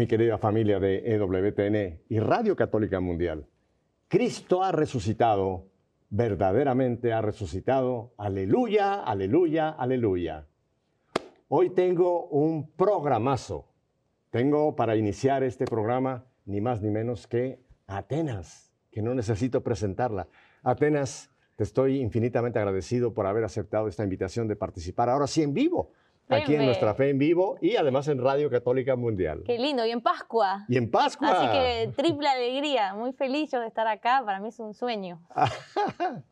mi querida familia de EWTN y Radio Católica Mundial. Cristo ha resucitado, verdaderamente ha resucitado. Aleluya, aleluya, aleluya. Hoy tengo un programazo. Tengo para iniciar este programa ni más ni menos que Atenas, que no necesito presentarla. Atenas, te estoy infinitamente agradecido por haber aceptado esta invitación de participar ahora sí en vivo aquí en Nuestra Fe en Vivo y además en Radio Católica Mundial. Qué lindo, y en Pascua. Y en Pascua. Así que triple alegría, muy feliz yo de estar acá, para mí es un sueño.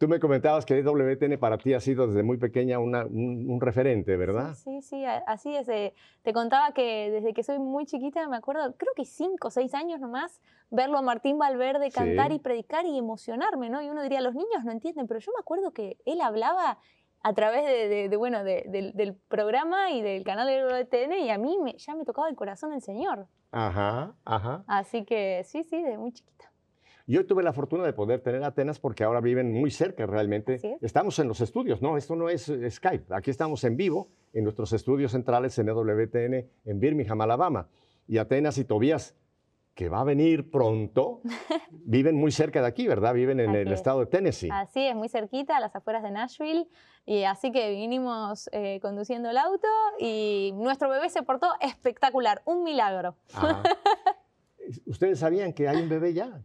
Tú me comentabas que WTN para ti ha sido desde muy pequeña un, referente, ¿verdad? Sí, sí, así es. Eh, te contaba que desde que soy muy chiquita, me acuerdo, creo que cinco o seis años nomás, verlo a Martín Valverde cantar y predicar y emocionarme, ¿no? Y uno diría, los niños no entienden, pero yo me acuerdo que él hablaba a través de, bueno, del programa y del canal de WTN y a mí me, ya me tocaba el corazón el Señor. Ajá, ajá. Así que sí, sí, desde muy chiquita. Yo tuve la fortuna de poder tener Atenas porque ahora viven muy cerca realmente. Estamos en los estudios, no, esto no es Skype. Aquí estamos en vivo en nuestros estudios centrales en WTN en Birmingham, Alabama. Y Atenas y Tobías que va a venir pronto, viven muy cerca de aquí, ¿verdad? Viven en el estado de Tennessee. Así es, muy cerquita, a las afueras de Nashville. Y así que vinimos eh, conduciendo el auto y nuestro bebé se portó espectacular, un milagro. ¿Ustedes sabían que hay un bebé ya?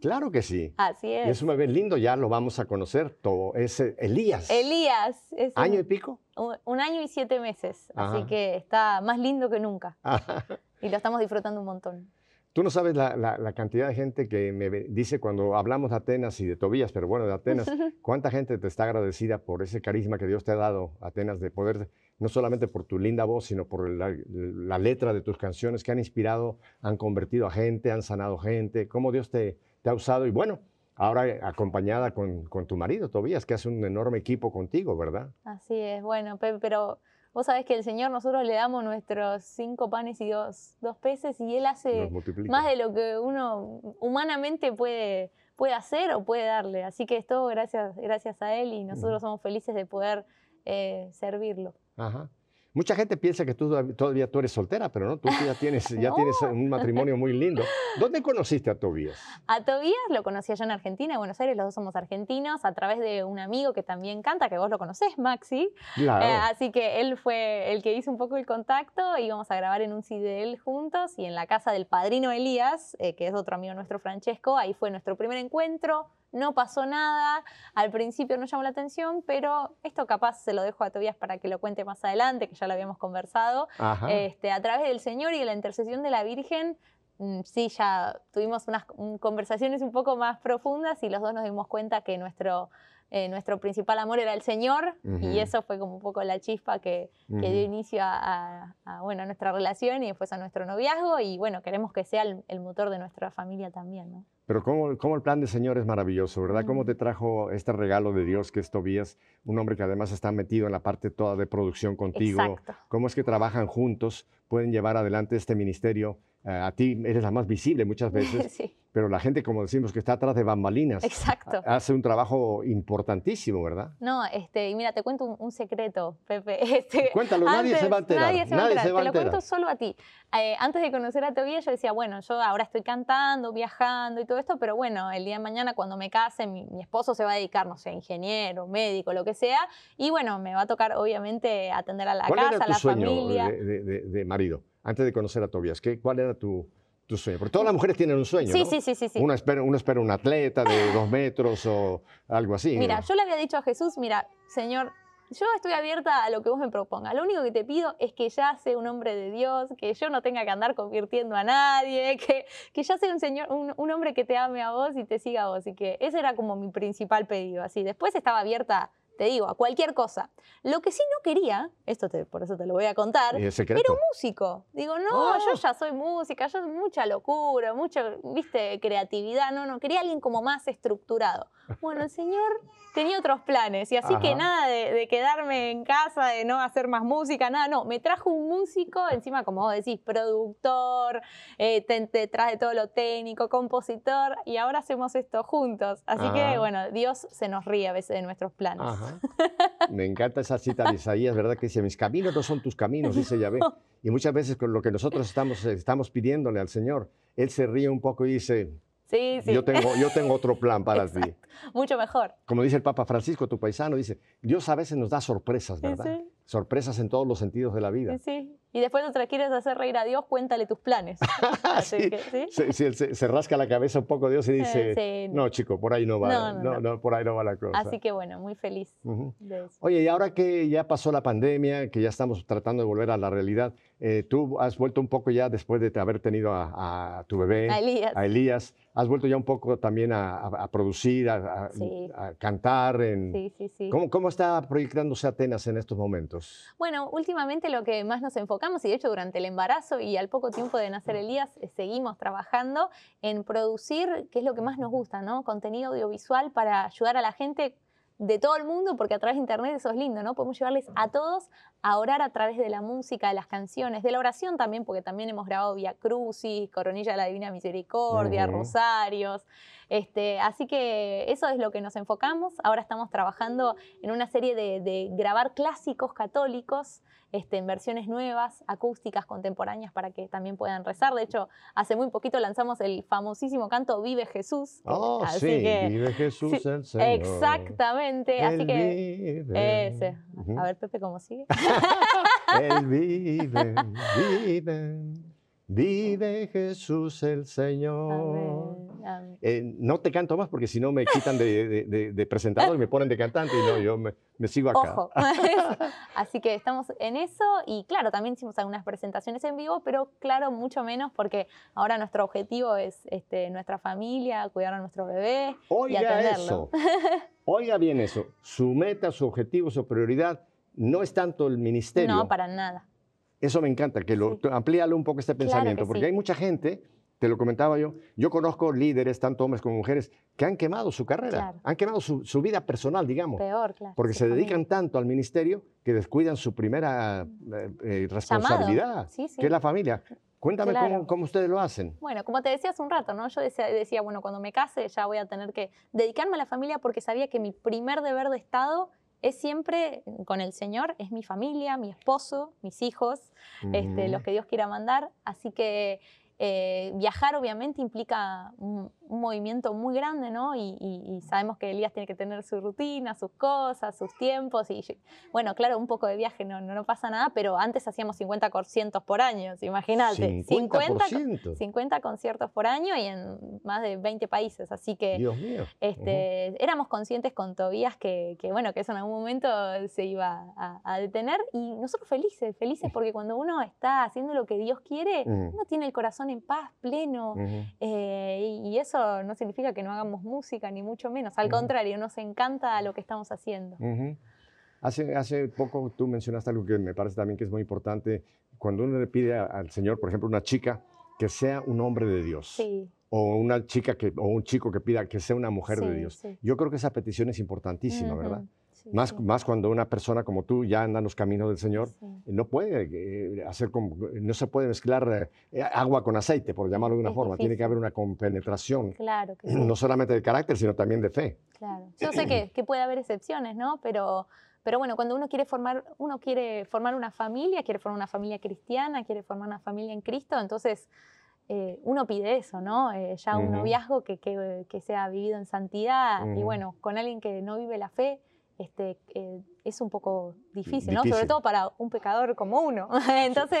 Claro que sí. Así es. es un bebé lindo, ya lo vamos a conocer todo. Es eh, Elías. Elías. Es ¿Año y pico? Un, año y siete meses. Así que está más lindo que nunca. Y lo estamos disfrutando un montón. Tú no sabes la, cantidad de gente que me dice cuando hablamos de Atenas y de Tobías, pero bueno, de Atenas, cuánta gente te está agradecida por ese carisma que Dios te ha dado, Atenas, de poder, no solamente por tu linda voz, sino por la, letra de tus canciones que han inspirado, han convertido a gente, han sanado gente, cómo Dios te, ha usado. Y bueno, ahora acompañada con, con tu marido, Tobías, que hace un enorme equipo contigo, ¿verdad? Así es, bueno, pero Vos sabés que el Señor nosotros le damos nuestros cinco panes y dos, dos peces y Él hace más de lo que uno humanamente puede, puede hacer o puede darle. Así que es todo gracias, gracias a Él y nosotros somos felices de poder eh, servirlo. Ajá. Mucha gente piensa que tú todavía tú eres soltera, pero no, tú ya tienes, ya tienes un matrimonio muy lindo. ¿Dónde conociste a Tobías? A Tobías lo conocí allá en Argentina, en Buenos Aires, los dos somos argentinos, a través de un amigo que también canta, que vos lo conocés, Maxi. Claro. Eh, así que él fue el que hizo un poco el contacto, íbamos a grabar en un CD de él juntos y en la casa del padrino Elías, eh, que es otro amigo nuestro, Francesco, ahí fue nuestro primer encuentro no pasó nada, al principio no llamó la atención, pero esto capaz se lo dejo a Tobias para que lo cuente más adelante, que ya lo habíamos conversado. Este, a través del Señor y de la intercesión de la Virgen, mm, sí, ya tuvimos unas conversaciones un poco más profundas y los dos nos dimos cuenta que nuestro eh, nuestro principal amor era el Señor y eso fue como un poco la chispa que, dio inicio a, bueno, nuestra relación y después a nuestro noviazgo y bueno, queremos que sea el, motor de nuestra familia también. ¿no? Pero cómo, cómo, el plan del Señor es maravilloso, ¿verdad? ¿Cómo te trajo este regalo de Dios que es Tobías, un hombre que además está metido en la parte toda de producción contigo? Exacto. ¿Cómo es que trabajan juntos, pueden llevar adelante este ministerio? Eh, a ti eres la más visible muchas veces, sí pero la gente, como decimos, que está atrás de bambalinas, Exacto. hace un trabajo importantísimo, ¿verdad? No, este, y mira, te cuento un, secreto, Pepe. Este, Cuéntalo, nadie se va a enterar. Nadie se va a enterar, te lo cuento solo a ti. Eh, antes de conocer a Tobias, yo decía, bueno, yo ahora estoy cantando, viajando y todo esto, pero bueno, el día de mañana cuando me case, mi, esposo se va a dedicar, no sé, ingeniero, médico, lo que sea, y bueno, me va a tocar obviamente atender a la casa, a la familia. De, de, de, marido, antes de conocer a Tobias? ¿qué, ¿Cuál era tu tu sueño? Porque todas las mujeres tienen un sueño, sí, ¿no? Sí, sí, sí. Uno espera, uno espera un atleta de dos metros o algo así. Mira, yo le había dicho a Jesús, mira, Señor, yo estoy abierta a lo que vos me propongas. Lo único que te pido es que ya sea un hombre de Dios, que yo no tenga que andar convirtiendo a nadie, que, que ya sea un, señor, un, un, hombre que te ame a vos y te siga a vos. Y que ese era como mi principal pedido. Así, después estaba abierta te digo, a cualquier cosa. Lo que sí no quería, esto por eso te lo voy a contar, era un músico. Digo, no, yo ah. ya soy música, yo mucha locura, mucha, viste, creatividad, no, no, quería alguien como más estructurado. Bueno, el señor tenía otros planes y así que nada de, quedarme en casa, de no hacer más música, nada, no, me trajo un músico, encima como vos decís, productor, eh, te, trae todo lo técnico, compositor y ahora hacemos esto juntos. Así que bueno, Dios se nos ríe a veces de nuestros planes. Me encanta esa cita de Isaías, ¿verdad? Que dice, mis caminos no son tus caminos, dice Yahvé. Y muchas veces con lo que nosotros estamos, estamos pidiéndole al Señor, Él se ríe un poco y dice, Sí, sí. yo tengo, yo tengo otro plan para ti. Mucho mejor. Como dice el Papa Francisco, tu paisano, dice, Dios a veces nos da sorpresas, ¿verdad? sí. Sorpresas en todos los sentidos de la vida. Sí, sí. Y después otra quieres hacer reír a Dios, cuéntale tus planes. Así Sí. que, ¿sí? Se, se- se- rasca la cabeza un poco Dios y dice, Eh, sí. no, chico, por ahí no va, No, no, no, no, por ahí no va la cosa. Así que bueno, muy feliz de eso. Oye, y ahora que ya pasó la pandemia, que ya estamos tratando de volver a la realidad, eh, tú has vuelto un poco ya después de haber tenido a, a tu bebé, A Elías. a Elías, has vuelto ya un poco también a, a- a producir, a, cantar. En, Sí, sí, sí. ¿Cómo, ¿Cómo está proyectándose Atenas en estos momentos? Bueno, últimamente lo que más nos enfocamos, y de hecho durante el embarazo y al poco tiempo de nacer Elías, eh, seguimos trabajando en producir, que es lo que más nos gusta, ¿no? Contenido audiovisual para ayudar a la gente de todo el mundo, porque a través de internet eso es lindo, ¿no? Podemos llevarles a todos a orar a través de la música, de las canciones, de la oración también, porque también hemos grabado Via Crucis, Coronilla de la Divina Misericordia. Rosarios. Este, así que eso es lo que nos enfocamos. Ahora estamos trabajando en una serie de, de grabar clásicos católicos este, en versiones nuevas, acústicas, contemporáneas, para que también puedan rezar. De hecho, hace muy poquito lanzamos el famosísimo canto Vive Jesús. Oh, así sí, que- vive Jesús sí, el Señor. Exactamente. Así que. vive. Ese. A ver, Pepe, ¿cómo sigue? Él vive, vive, vive Jesús el Señor. Amén. Eh, no te canto más porque si no me quitan de, de- de- de presentador y me ponen de cantante y no, yo me, me sigo acá. Ojo. Así que estamos en eso y claro, también hicimos algunas presentaciones en vivo, pero claro, mucho menos porque ahora nuestro objetivo es este, nuestra familia, cuidar a nuestro bebé. Oiga atenderlo. eso, oiga bien eso. Su meta, su objetivo, su prioridad no es tanto el ministerio. No, para nada. Eso me encanta, que lo Sí. amplíale un poco este pensamiento, que porque sí. hay mucha gente, te lo comentaba yo, yo conozco líderes, tanto hombres como mujeres, que han quemado su carrera, Claro. han quemado su, su vida personal, digamos, Peor, claro. porque se dedican tanto al ministerio que descuidan su primera eh, eh, responsabilidad, Sí, sí. que es la familia. Cuéntame Claro. cómo, cómo ustedes lo hacen. Bueno, como te decía hace un rato, ¿no? Yo decía, decía, bueno, cuando me case ya voy a tener que dedicarme a la familia porque sabía que mi primer deber de Estado es siempre con el Señor, es mi familia, mi esposo, mis hijos, este, los que Dios quiera mandar. Así que eh, viajar obviamente implica un, un movimiento muy grande, ¿no? Y, y- y sabemos que Elías tiene que tener su rutina, sus cosas, sus tiempos. Y bueno, claro, un poco de viaje no, no, no pasa nada, pero antes hacíamos 50 conciertos por año, imagínate. 50%. 50 conciertos por año y en más de 20 países. Así que Dios mío. este, éramos conscientes con Tobías que, que, bueno, que eso en algún momento se iba a, a detener y nosotros felices, felices porque cuando uno está haciendo lo que Dios quiere, uno tiene el corazón en paz, pleno. Ujú. eh, y, y eso no significa que no hagamos música, ni mucho menos. Al Ujú. contrario, nos encanta lo que estamos haciendo. Ujú. Hace, hace poco tú mencionaste algo que me parece también que es muy importante. Cuando uno le pide a- al Señor, por ejemplo, una chica, que sea un hombre de Dios. Sí, O una chica que, o un chico que pida que sea una mujer de Sí, Dios. sí. Yo creo que esa petición es importantísima, ¿verdad? Sí, Más, sí, más cuando una persona como tú ya anda en los caminos del Señor, sí. no puede eh, hacer como, no se puede mezclar eh, agua con aceite, por llamarlo de una Es forma. Tiene que difícil. haber una compenetración, Claro que sí. no solamente de carácter, sino también de fe. Claro. Yo sé que, que puede haber excepciones, ¿no? Pero, pero bueno, cuando uno quiere formar, uno quiere formar una familia, quiere formar una familia cristiana, quiere formar una familia en Cristo, entonces eh, uno pide eso, ¿no? Eh, ya un Ujú. noviazgo que, que, que sea vivido en santidad y Ujú. bueno, con alguien que no vive la fe, este, eh, es un poco difícil, ¿no? Difícil. Sobre todo para un pecador como uno. Entonces,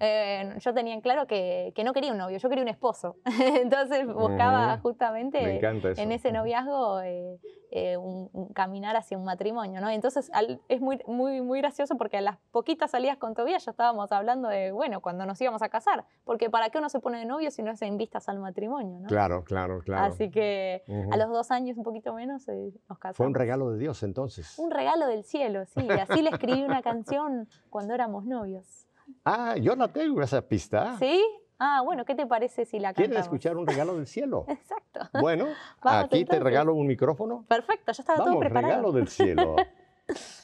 eh, yo tenía en claro que, que no quería un novio, yo quería un esposo. Entonces buscaba justamente Me encanta eso. en ese noviazgo eh, eh, un, un caminar hacia un matrimonio, ¿no? Entonces al- es muy, muy, muy gracioso porque a las poquitas salidas con Tobías ya estábamos hablando de, bueno, cuando nos íbamos a casar, porque ¿para qué uno se pone de novio si no es en vistas al matrimonio, ¿no? Claro, claro, claro. Así que Ujú. a los dos años, un poquito menos, eh, nos casamos. Fue un regalo de Dios entonces. Un regalo del cielo, sí. Así le escribí una canción cuando éramos novios. Ah, yo la tengo esa pista. ¿Sí? Ah, bueno, ¿qué te parece si la cantamos? ¿Quieres escuchar un regalo del cielo? Exacto. Bueno, Vamos, aquí te regalo un micrófono. Perfecto, ya estaba todo preparado. regalo del cielo.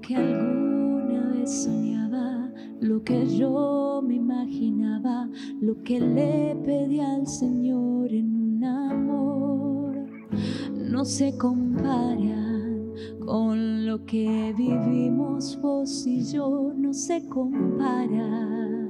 que alguna vez soñaba, lo que yo me imaginaba, lo que le pedí al Señor en un amor, no se comparan con lo que vivimos vos y yo, no se comparan.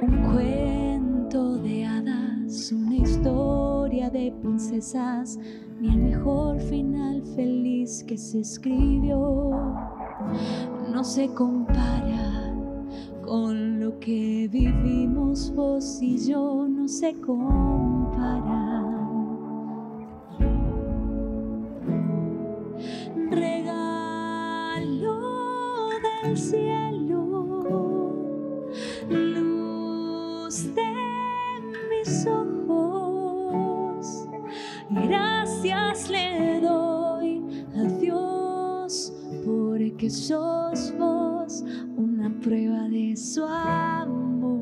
Un cuento de hadas, una historia de princesas, ni el mejor final feliz que se escribió no se compara con lo que vivimos vos y yo, no se compara. Sos una prueba de su amor.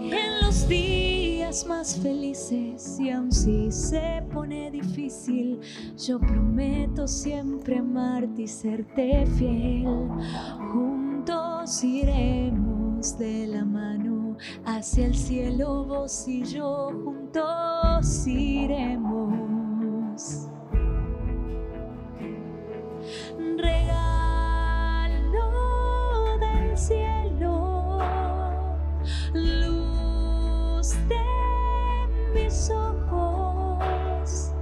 En los días más felices y aun si se pone difícil, yo prometo siempre amarte y serte fiel. Iremos de la mano hacia el cielo, vos y yo juntos iremos. Regalo del cielo, luz de mis ojos,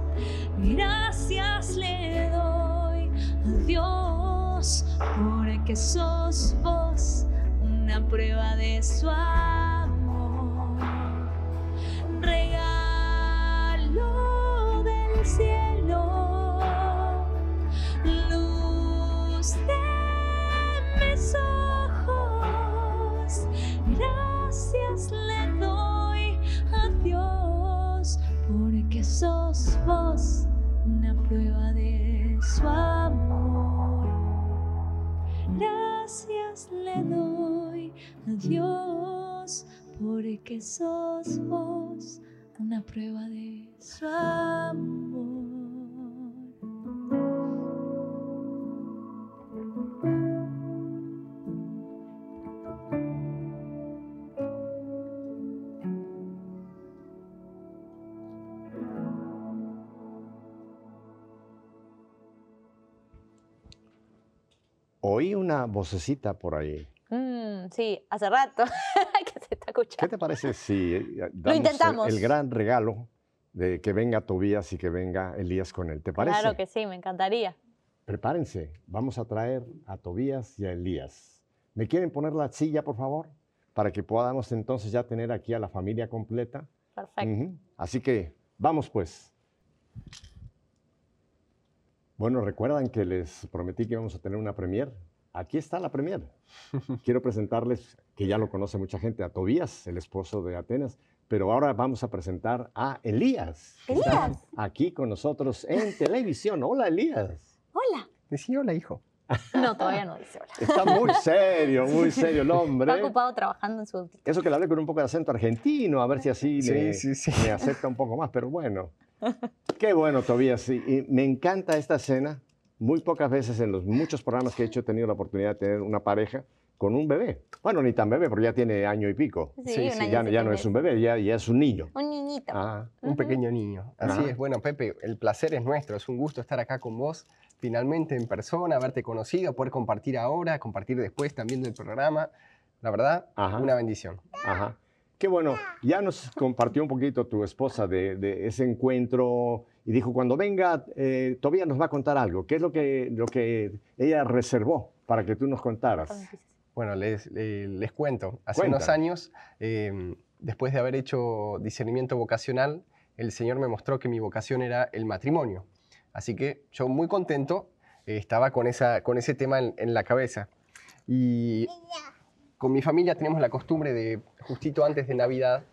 gracias le doy a Dios porque sos vos una prueba de su amor. Dios porque sos vos una prueba de su amor. Oí una vocecita por ahí. Sí, hace rato que se está ¿Qué escuchando. te parece si eh, damos el- intentamos. El, gran regalo de que venga Tobías y que venga Elías con él? ¿Te parece? Claro que sí, me encantaría. Prepárense, vamos a traer a Tobías y a Elías. ¿Me quieren poner la silla, por favor? Para que podamos entonces ya tener aquí a la familia completa. Perfecto. Así que vamos pues. Bueno, recuerdan que les prometí que íbamos a tener una premier. Aquí está la premier. Quiero presentarles, que ya lo conoce mucha gente, a Tobías, el esposo de Atenas, pero ahora vamos a presentar a Elías. que está Elías. Aquí con nosotros en televisión. Hola, Elías. Hola. Decí hola, hijo. No, todavía no dice hola. Está muy serio, muy serio el hombre. Está ocupado trabajando en su autito. Eso que le hablé con un poco de acento argentino, a ver si así Sí, le, sí, sí. me acepta un poco más, pero bueno. Qué bueno, Tobías. Y, y me encanta esta escena. Muy pocas veces en los muchos programas que he hecho he tenido la oportunidad de tener una pareja con un bebé. Bueno, ni tan bebé, porque ya tiene año y pico. Sí, Ya, ya no es un bebé, ya, ya es un niño. Un niñito. Ah, Un pequeño niño. Así es. Bueno, Pepe, el placer es nuestro. Es un gusto estar acá con vos, finalmente en persona, haberte conocido, poder compartir ahora, compartir después también del programa. La verdad, Ajá. una bendición. ajá. Qué bueno. Ya nos compartió un poquito tu esposa de, de ese encuentro y dijo, cuando venga, eh, Tobías nos va a contar algo. ¿Qué es lo que, lo que ella reservó para que tú nos contaras? Bueno, les, le- les cuento. Hace unos años, eh, después de haber hecho discernimiento vocacional, el Señor me mostró que mi vocación era el matrimonio. Así que yo muy contento eh, estaba con, esa, con ese tema en, en la cabeza. Y con mi familia tenemos la costumbre de, justito antes de Navidad,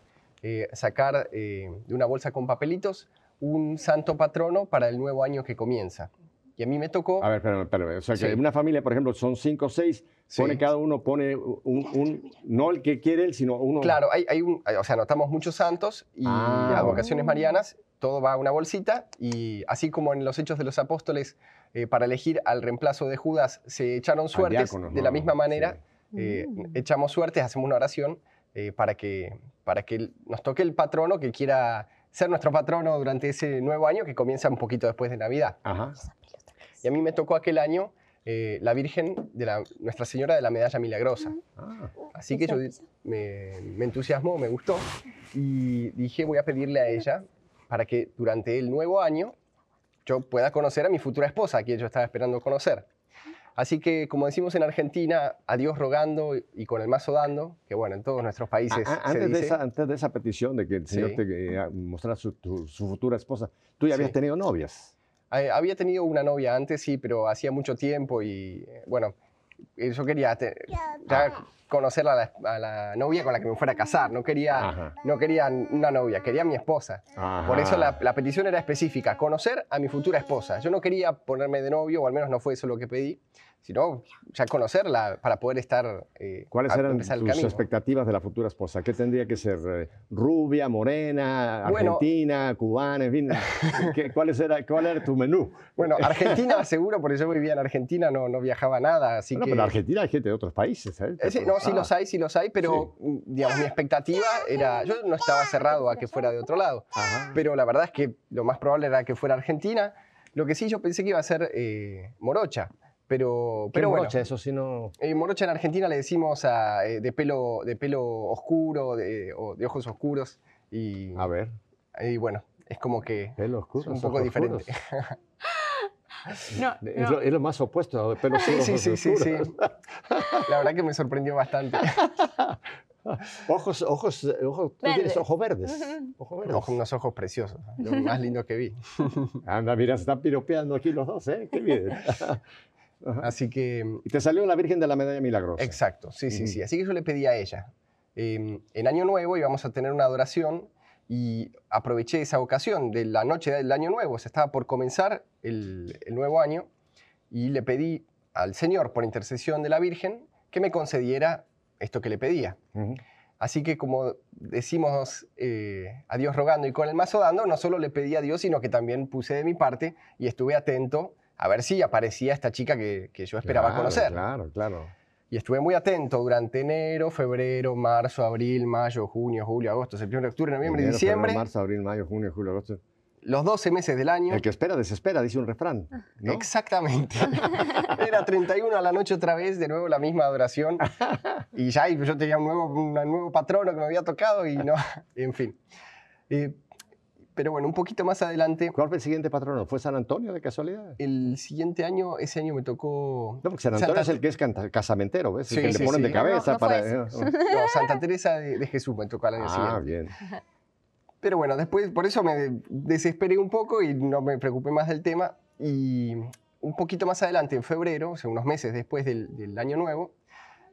eh, sacar eh, de una bolsa con papelitos un santo patrono para el nuevo año que comienza. y a mí me tocó... A ver, espérame, espérame. O sea, que Sí. en una familia, por ejemplo, son cinco o seis, Sí. pone cada uno, pone un, un- no el que quiere él, sino uno. Claro, hay, hay un, o sea, anotamos muchos santos y Ah, advocaciones marianas, todo va a una bolsita y así como en los Hechos de los Apóstoles, eh, para elegir al reemplazo de Judas se echaron suertes, diáconos, de la misma manera Sí. Eh, Mm. echamos suertes, hacemos una oración eh, para, que, para que nos toque el patrono que quiera ser nuestro patrono durante ese nuevo año que comienza un poquito después de Navidad. Ajá. Y a mí me tocó aquel año eh, la Virgen de la, Nuestra Señora de la Medalla Milagrosa. Ah, Así que yo me, me entusiasmó, me gustó y dije voy a pedirle a ella para que durante el nuevo año yo pueda conocer a mi futura esposa, a quien yo estaba esperando conocer. Así que, como decimos en Argentina, a Dios rogando y con el mazo dando, que bueno, en todos nuestros países a- a- se antes, de esa, antes de esa petición de que el Señor te eh, mostrara su, tu- su futura esposa, tú ya habías Sí. tenido novias. Eh, había tenido una novia antes, sí, pero hacía mucho tiempo y, eh, bueno, yo quería te- ya conocer a la, a la novia con la que me fuera a casar. No quería, Ajá. no quería una novia, quería a mi esposa. Por eso la, la petición era específica, conocer a mi futura esposa. Yo no quería ponerme de novio, o al menos no fue eso lo que pedí, sino ya conocerla para poder estar... eh, ¿Cuáles eran tus camino. expectativas de la futura esposa? ¿Qué tendría que ser? eh, ¿Rubia, morena, Bueno. argentina, cubana, en fin? ¿Qué- cuáles era, ¿Cuál era tu menú? Bueno, Argentina seguro, porque yo vivía en Argentina, no, no viajaba nada, así Bueno, que... pero en Argentina hay gente de otros países. ¿eh? Eh, sí, no, sí los hay, sí los hay, pero mm, digamos, mi expectativa era, yo no estaba cerrado a que fuera de otro lado, Ajá. pero la verdad es que lo más probable era que fuera Argentina. Lo que sí yo pensé que iba a ser eh, morocha, pero, ¿Qué pero bueno, morocha? Eso sí no... eh, morocha en Argentina le decimos a, eh, de, pelo, de pelo oscuro de, o de ojos oscuros y, A ver, y bueno, es como que pelo oscuro. es un poco ojos diferente. oscuros. No, Es, no. lo, es lo más opuesto a pelo Sí, oscuro. sí, ojos sí, sí, sí. oscuros. La verdad que me sorprendió bastante. Ojos, ojos, ojos, tú tienes Verdes. ojos verdes. Ojos verdes. Ojo, unos ojos preciosos, lo más lindo que vi. Anda, mira, se están piropeando aquí los dos, ¿eh? Qué bien. Ajá. Así que Y te salió la Virgen de la Medalla Milagrosa. Exacto, sí, sí, sí. Así que yo le pedí a ella. eh, en Año Nuevo íbamos a tener una adoración y aproveché esa ocasión de la noche del Año Nuevo. O sea, estaba por comenzar el, el nuevo año y le pedí al Señor, por intercesión de la Virgen, que me concediera esto que le pedía. Así que como decimos eh, a Dios rogando y con el mazo dando, no solo le pedí a Dios, sino que también puse de mi parte y estuve atento a ver si aparecía esta chica que, que yo esperaba Claro, conocer. Claro, claro. Y estuve muy atento durante enero, febrero, marzo, abril, mayo, junio, julio, agosto, septiembre, octubre, noviembre, Enero, febrero, diciembre. marzo, abril, mayo, junio, julio, agosto. Los 12 meses del año. El que espera, desespera, dice un refrán. ¿no? Exactamente. Era 31 a la noche otra vez, de nuevo la misma adoración. Y ya y yo tenía un nuevo, un nuevo patrono que me había tocado y no, en fin. Eh, pero bueno, un poquito más adelante, ¿Cuál fue el siguiente patrono? ¿Fue San Antonio de casualidad? el siguiente año, ese año me tocó... No, porque San Antonio Santa- es el que es canta- casamentero, ¿ves? El Sí, que sí, le ponen sí. de cabeza No, no fue para... No, Santa Teresa de, de Jesús me tocó al año ah, siguiente. bien. Pero bueno, después, por eso me desesperé un poco y no me preocupé más del tema. Y un poquito más adelante, en febrero, o sea, unos meses después del, del año nuevo,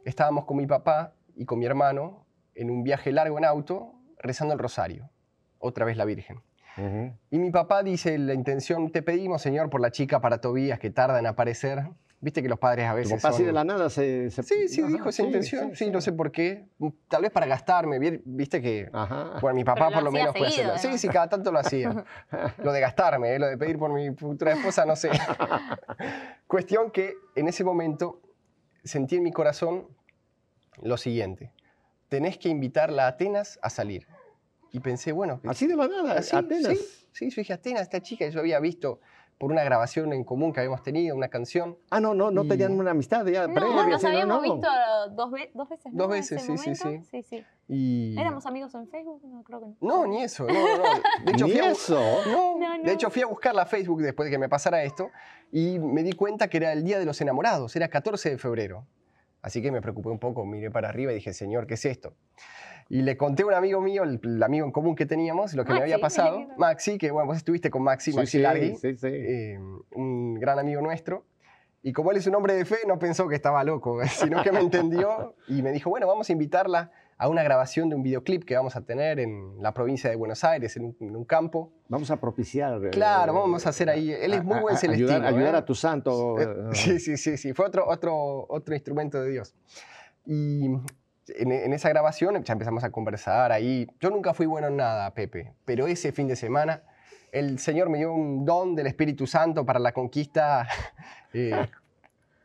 estábamos con mi papá y con mi hermano en un viaje largo en auto, rezando el rosario. Otra vez la Virgen. Y mi papá dice, la intención, te pedimos, Señor, por la chica para Tobías que tarda en aparecer. Viste que los padres a Tu veces así son- de la nada se... se- Sí, sí, Ajá, dijo esa sí, intención. Sí, sí, no sé por qué. Tal vez para gastarme. vi- Viste que Ajá. bueno, mi papá lo por lo menos puede hacerlo. Sí, sí, cada tanto lo hacía. Lo de gastarme, ¿eh? lo de pedir por mi futura esposa, no sé. Cuestión que en ese momento sentí en mi corazón lo siguiente. Tenés que invitarla a Atenas a salir. Y pensé, bueno, Así de la nada, así, Atenas. Sí, sí, yo dije, Atenas, esta chica que yo había visto por una grabación en común que habíamos tenido, una canción. Ah, no, no, no Y- tenían una amistad ya No, previa. nos sí, no, habíamos no. visto dos, ve- dos veces. Dos veces, sí, sí, momento. sí. sí. Y... ¿Éramos amigos en Facebook? No, creo que no. No, ni eso, no, no. De hecho, Ni fui a eso. No, No, no. de hecho fui a buscarla a Facebook después de que me pasara esto y me di cuenta que era el Día de los Enamorados, era 14 de febrero. Así que me preocupé un poco, miré para arriba y dije, Señor, ¿qué es esto? Y le conté a un amigo mío, el, el amigo en común que teníamos, lo que me Maxi, había pasado. Maxi, que bueno, vos estuviste con Maxi, Sí, Maxi sí, Largui, sí, sí. eh, un gran amigo nuestro. Y como él es un hombre de fe, no pensó que estaba loco, sino que me entendió y me dijo, bueno, vamos a invitarla a una grabación de un videoclip que vamos a tener en la provincia de Buenos Aires, en un, en un campo. Vamos a propiciar. eh, Claro, vamos a hacer ahí. Él es muy a- buen celestino. Ayudar, ayudar ¿eh? a tu santo. Sí, sí, sí, sí. Fue otro, otro, otro instrumento de Dios. Y en, en esa grabación ya empezamos a conversar ahí. Yo nunca fui bueno en nada, Pepe, pero ese fin de semana el Señor me dio un don del Espíritu Santo para la conquista eh,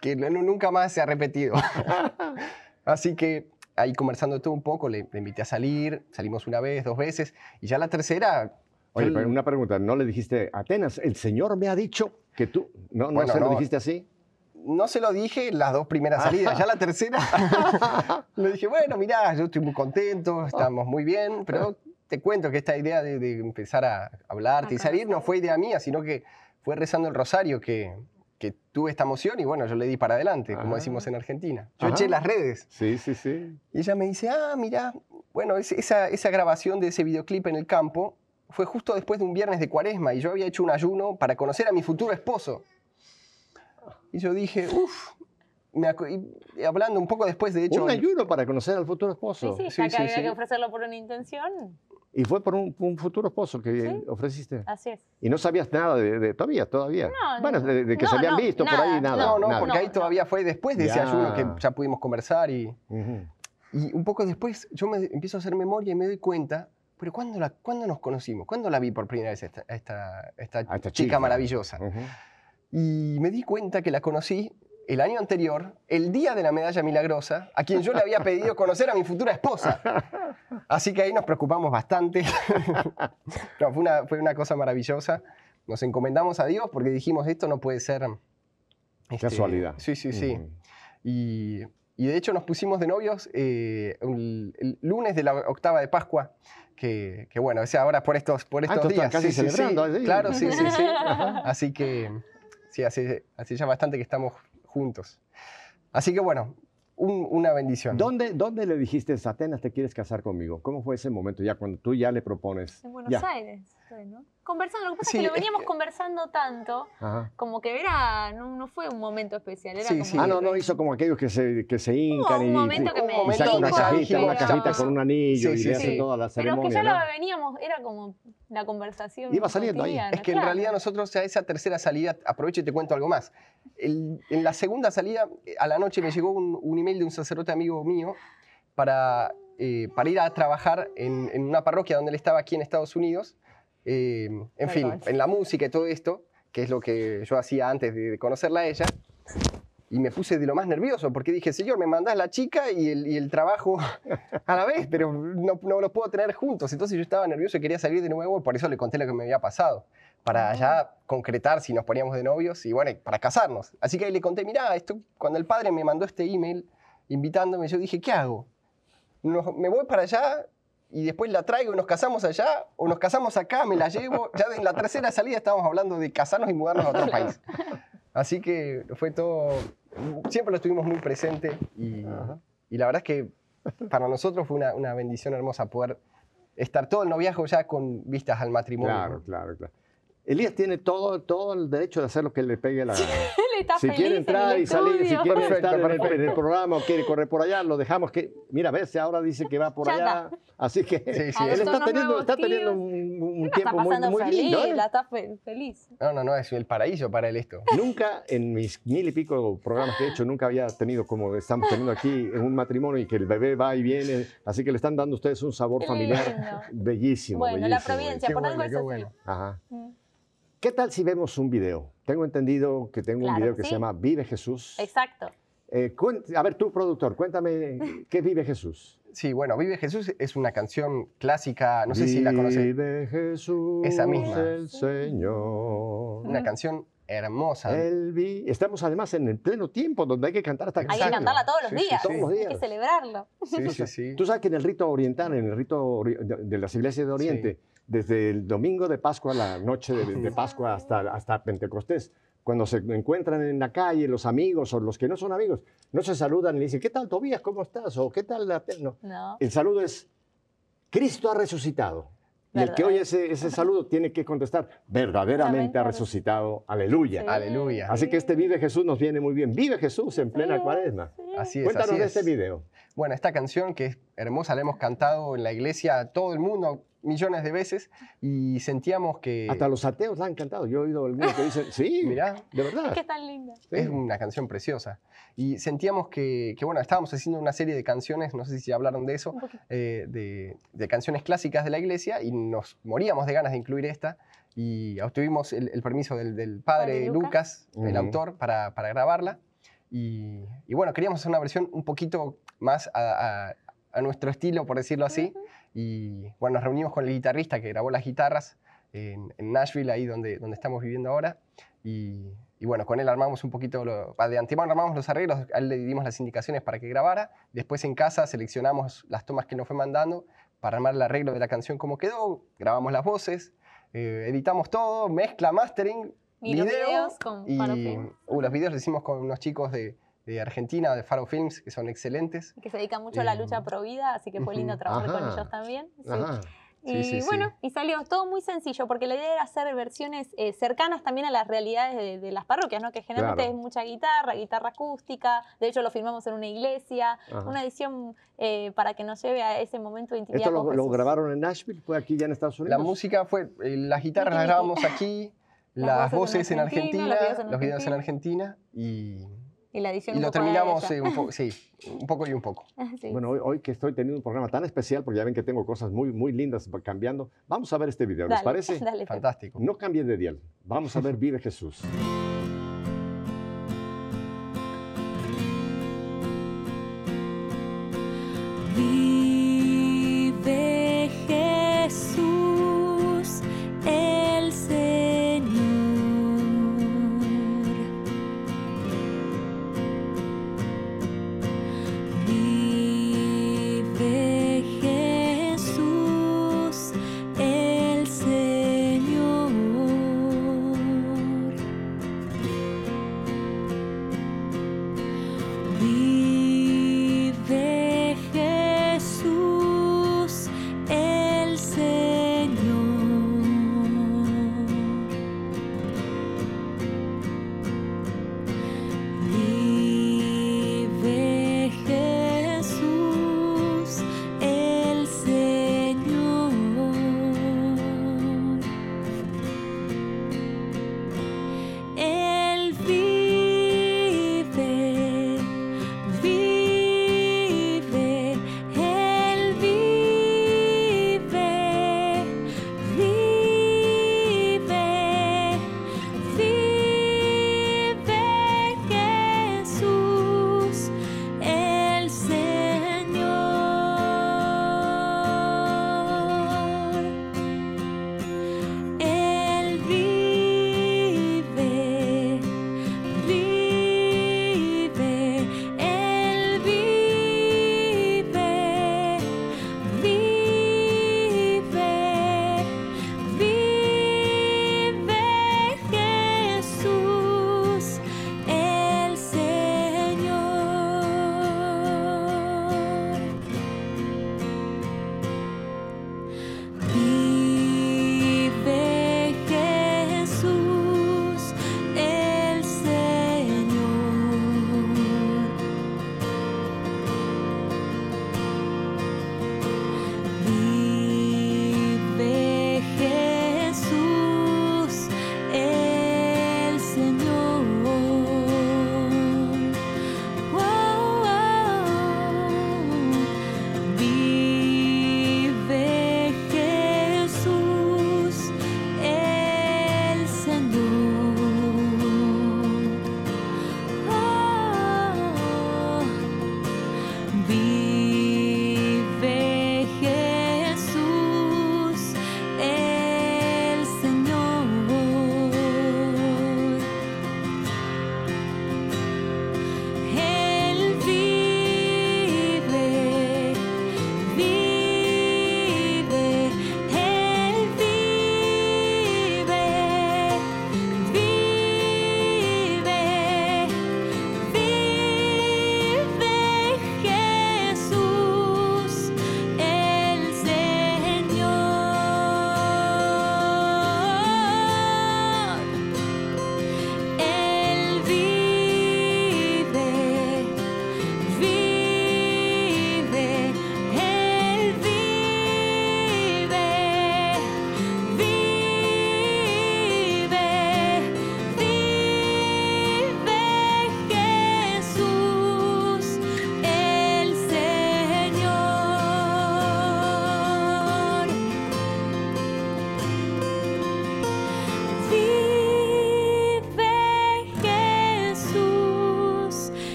que no- nunca más se ha repetido. Así que ahí conversando todo un poco, le, le invité a salir, salimos una vez, dos veces, y ya la tercera... Oye, pero una pregunta, ¿no le dijiste, Atenas, el Señor me ha dicho que tú, no, no Bueno, se lo no. dijiste así? No se lo dije las dos primeras salidas, ya la tercera le dije, bueno, mirá, yo estoy muy contento, estamos muy bien, pero te cuento que esta idea de, de empezar a hablarte y salir no fue idea mía, sino que fue rezando el rosario que, que tuve esta emoción y bueno, yo le di para adelante, como Ah. decimos en Argentina. Yo Ajá. eché las redes Sí, sí, sí. y ella me dice, ah, mira, bueno, es- esa, esa grabación de ese videoclip en el campo fue justo después de un viernes de cuaresma y yo había hecho un ayuno para conocer a mi futuro esposo. Y yo dije, uff, hablando un poco después, de hecho... un ayuno para conocer al futuro esposo. sí, Sí, ya que sí, había sí. que ofrecerlo por una intención. Y fue por un, un futuro esposo que Sí. ofreciste. Así es. Y no sabías nada de, de- todavía, todavía. No, bueno, no. de, de que se No, habían no, visto por ahí, nada. nada, No, no, nada. porque ahí todavía fue después de ese Ya. ayuno que ya pudimos conversar y, Ujú. y un poco después yo me empiezo a hacer memoria y me doy cuenta, pero ¿cuándo, la, ¿cuándo nos conocimos? ¿Cuándo la vi por primera vez a esta, esta, esta esta chica, chica. maravillosa? Ujú. Y me di cuenta que la conocí el año anterior, el día de la medalla milagrosa, a quien yo le había pedido conocer a mi futura esposa. Así que ahí nos preocupamos bastante. No, fue, una, fue una cosa maravillosa. Nos encomendamos a Dios porque dijimos, esto no puede ser... este, Casualidad. Sí, sí, sí. Ujú. Y, y de hecho nos pusimos de novios eh, el, el lunes de la octava de Pascua, que, que bueno, o sea, ahora por estos, por estos Ah, entonces días. están casi Sí. Claro, sí, sí, sí. Así que sí, hace, hace ya bastante que estamos juntos. Así que bueno, un- una bendición. ¿Dónde, ¿Dónde le dijiste, Atenas, te quieres casar conmigo? ¿Cómo fue ese momento ya cuando tú ya le propones? En Buenos ya. Aires, fue, ¿no? Conversando, lo que pasa Sí, es que lo es veníamos que- conversando tanto, Ajá. como que era, no, no fue un momento especial, era Sí, como sí. Ah, no, no, hizo como aquellos que se, que se hincan un y, momento y- que me momento sacan una cajita, una cajita con un anillo Sí, y sí, le sí. hacen toda la Pero es que ceremonia. ya ¿no? lo veníamos, era como la conversación Iba saliendo ahí. cotidiana, Es que en claro. realidad nosotros ya esa tercera salida, aprovecho y te cuento algo más. El- en la segunda salida, eh, a la noche me llegó un, un email de un sacerdote amigo mío para, eh, para ir a trabajar en, en una parroquia donde él estaba aquí en Estados Unidos. Eh, en fin, en la música y todo esto, que es lo que yo hacía antes de, conocerla a ella. Y me puse de lo más nervioso porque dije, Señor, me mandás la chica y el, y el trabajo a la vez, pero no, no los puedo tener juntos. Entonces yo estaba nervioso y quería salir de nuevo, por eso le conté lo que me había pasado, para ya concretar si nos poníamos de novios y bueno, para casarnos. Así que ahí le conté, mirá, esto, cuando el padre me mandó este email invitándome, yo dije, ¿qué hago? Nos- ¿Me voy para allá y después la traigo y nos casamos allá? ¿O nos casamos acá, me la llevo? Ya en la tercera salida estábamos hablando de casarnos y mudarnos a otro país. Así que fue todo, siempre lo estuvimos muy presente y, y la verdad es que para nosotros fue una, una bendición hermosa poder estar todo el noviazgo ya con vistas al matrimonio. Claro, claro, claro. Elías tiene todo, todo el derecho de hacer lo que le pegue la gana. Si quiere en entrar y salir, si quiere Perfecto, estar en el, perfecto. en el programa o quiere correr por allá, lo dejamos que... Mira, ves, ahora dice que va por allá. Así que Sí, sí, él está teniendo, está un, un tiempo muy, feliz, lindo. ¿eh? la está fe- feliz. No, no, no, es el paraíso para él esto. Nunca en mis mil y pico programas que he hecho, nunca había tenido como estamos teniendo aquí en un matrimonio y que el bebé va y viene. Así que le están dando a ustedes un sabor familiar bellísimo. Bueno, la bellísimo, providencia, por algo es qué así. bueno. Ajá. Mm. ¿Qué tal si vemos un video? Tengo entendido que tengo un Claro video que sí. se llama Vive Jesús. Exacto. Eh, a ver, tú, productor, cuéntame qué Vive Jesús. Sí, bueno, Vive Jesús es una canción clásica, no sé si la conoces, Vive Jesús, Esa misma. el Señor. una canción hermosa. Vi- Estamos además en el pleno tiempo donde hay que cantar esta Hay canción. que cantarla todos los Sí, sí, días. Todos los Hay días. que celebrarlo. Sí, sí, sí. Tú sabes que en el rito oriental, en el rito de las iglesias de Oriente, desde el domingo de Pascua, la noche de, de Pascua hasta, hasta Pentecostés, cuando se encuentran en la calle los amigos o los que no son amigos, no se saludan y le dicen, ¿qué tal Tobías? ¿Cómo estás? O ¿qué tal? la te-?" No. No. El saludo es, Cristo ha resucitado. Y el que Verdad. oye ese, ese saludo tiene que contestar, verdaderamente ha resucitado, aleluya. Sí. Aleluya. Así que este Vive Jesús nos viene muy bien. Vive Jesús en plena Sí, cuaresma. sí, Así es, Cuéntanos así de es. este video. Bueno, esta canción que es hermosa la hemos cantado en la iglesia a todo el mundo millones de veces y sentíamos que Hasta los ateos la han cantado. Yo he oído algunos que dicen, sí, Mirá. de verdad. Es que tan linda. Es una canción preciosa. Y sentíamos que, que, bueno, estábamos haciendo una serie de canciones, no sé si hablaron de eso, eh, de, de canciones clásicas de la iglesia y nos moríamos de ganas de incluir esta y obtuvimos el, el permiso del, del padre Padre Lucas, Lucas. el Ujú. autor, para, para grabarla. Y, y bueno, queríamos hacer una versión un poquito más a, a- a nuestro estilo, por decirlo así. Y bueno, nos reunimos con el guitarrista que grabó las guitarras en, en Nashville, ahí donde, donde estamos viviendo ahora. Y, y bueno, con él armamos un poquito, lo- de antemano armamos los arreglos, a él le dimos las indicaciones para que grabara. Después en casa seleccionamos las tomas que nos fue mandando para armar el arreglo de la canción como quedó, grabamos las voces, eh, editamos todo, mezcla, mastering, Y los video, videos con y uh, los videos los hicimos con unos chicos de, de Argentina, de Faro Films, que son excelentes. que se dedica mucho a la Eh, lucha pro vida, así que fue lindo trabajar con ellos también. sí. Ajá. Y Sí, sí, sí. bueno, y salió todo muy sencillo, porque la idea era hacer versiones eh, cercanas también a las realidades de, de las parroquias, ¿no? Que generalmente Claro. es mucha guitarra, guitarra acústica, de hecho lo filmamos en una iglesia, Ajá. una edición eh, para que nos lleve a ese momento de intimidad ¿Esto lo, lo grabaron en Nashville? ¿Fue aquí ya en Estados Unidos? La música fue, eh, las guitarras las grabamos aquí, Las las voces voces en en Argentina, Argentina, los videos en los videos en Argentina y, Y la edición y un lo poco terminamos eh, un, po- sí, un poco y un poco. Sí. Bueno, hoy, hoy que estoy teniendo un programa tan especial, porque ya ven que tengo cosas muy, muy lindas cambiando, vamos a ver este video, ¿les Dale, parece? Dale, Pepe. Fantástico. No cambien de dial. Vamos a ver Vive Jesús.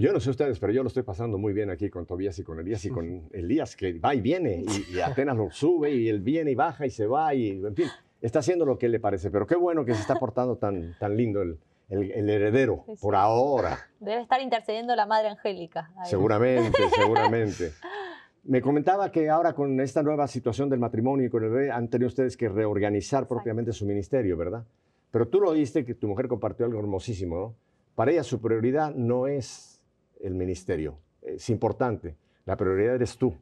Yo no sé ustedes, pero yo lo estoy pasando muy bien aquí con Tobías y con Elías y con Elías, que va y viene, y, y apenas lo sube, y él viene y baja y se va, y en fin, está haciendo lo que le parece. Pero qué bueno que se está portando tan, tan lindo el, el- el heredero, Sí, sí. por ahora. Debe estar intercediendo la Madre Angélica. ahí. Seguramente, seguramente. Me comentaba que ahora con esta nueva situación del matrimonio y con el bebé han tenido ustedes que reorganizar Exacto. propiamente su ministerio, ¿verdad? Pero tú lo oíste que tu mujer compartió algo hermosísimo, ¿no? Para ella su prioridad no es el ministerio, es importante. La prioridad eres tú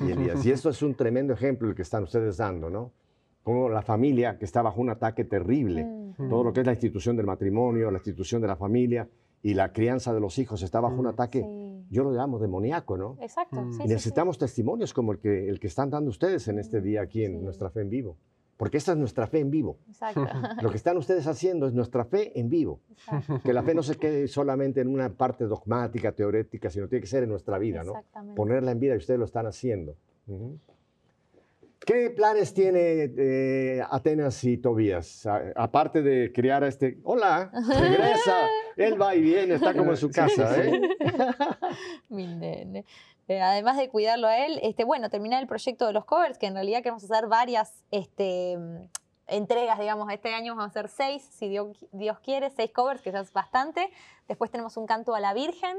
y Elías. Y esto es un tremendo ejemplo el que están ustedes dando, ¿no? Como la familia que está bajo un ataque terrible Mm. todo lo que es la institución del matrimonio, la institución de la familia y la crianza de los hijos está bajo un Mm. ataque, Sí. yo lo llamo demoníaco, ¿no? Exacto. Mm. sí, Y sí, sí. necesitamos testimonios como el que, el que están dando ustedes en este día aquí en Sí. Nuestra Fe en Vivo. Porque esta es nuestra fe en vivo. Exacto. Lo que están ustedes haciendo es nuestra fe en vivo. Exacto. Que la fe no se quede solamente en una parte dogmática, teorética, sino tiene que ser en nuestra vida, ¿no? Exactamente. Ponerla en vida y ustedes lo están haciendo. ¿Qué planes tiene eh, Atenas y Tobías? A- aparte de criar a este... Hola, regresa. Él va y viene, está como en su casa, ¿eh? Mi nene. Eh, además de cuidarlo a él, este, bueno, terminar el proyecto de los covers, que en realidad queremos hacer varias este, mm, entregas, digamos, este año vamos a hacer seis, si Dios, Dios quiere, seis covers, que es bastante. Después tenemos un canto a la Virgen,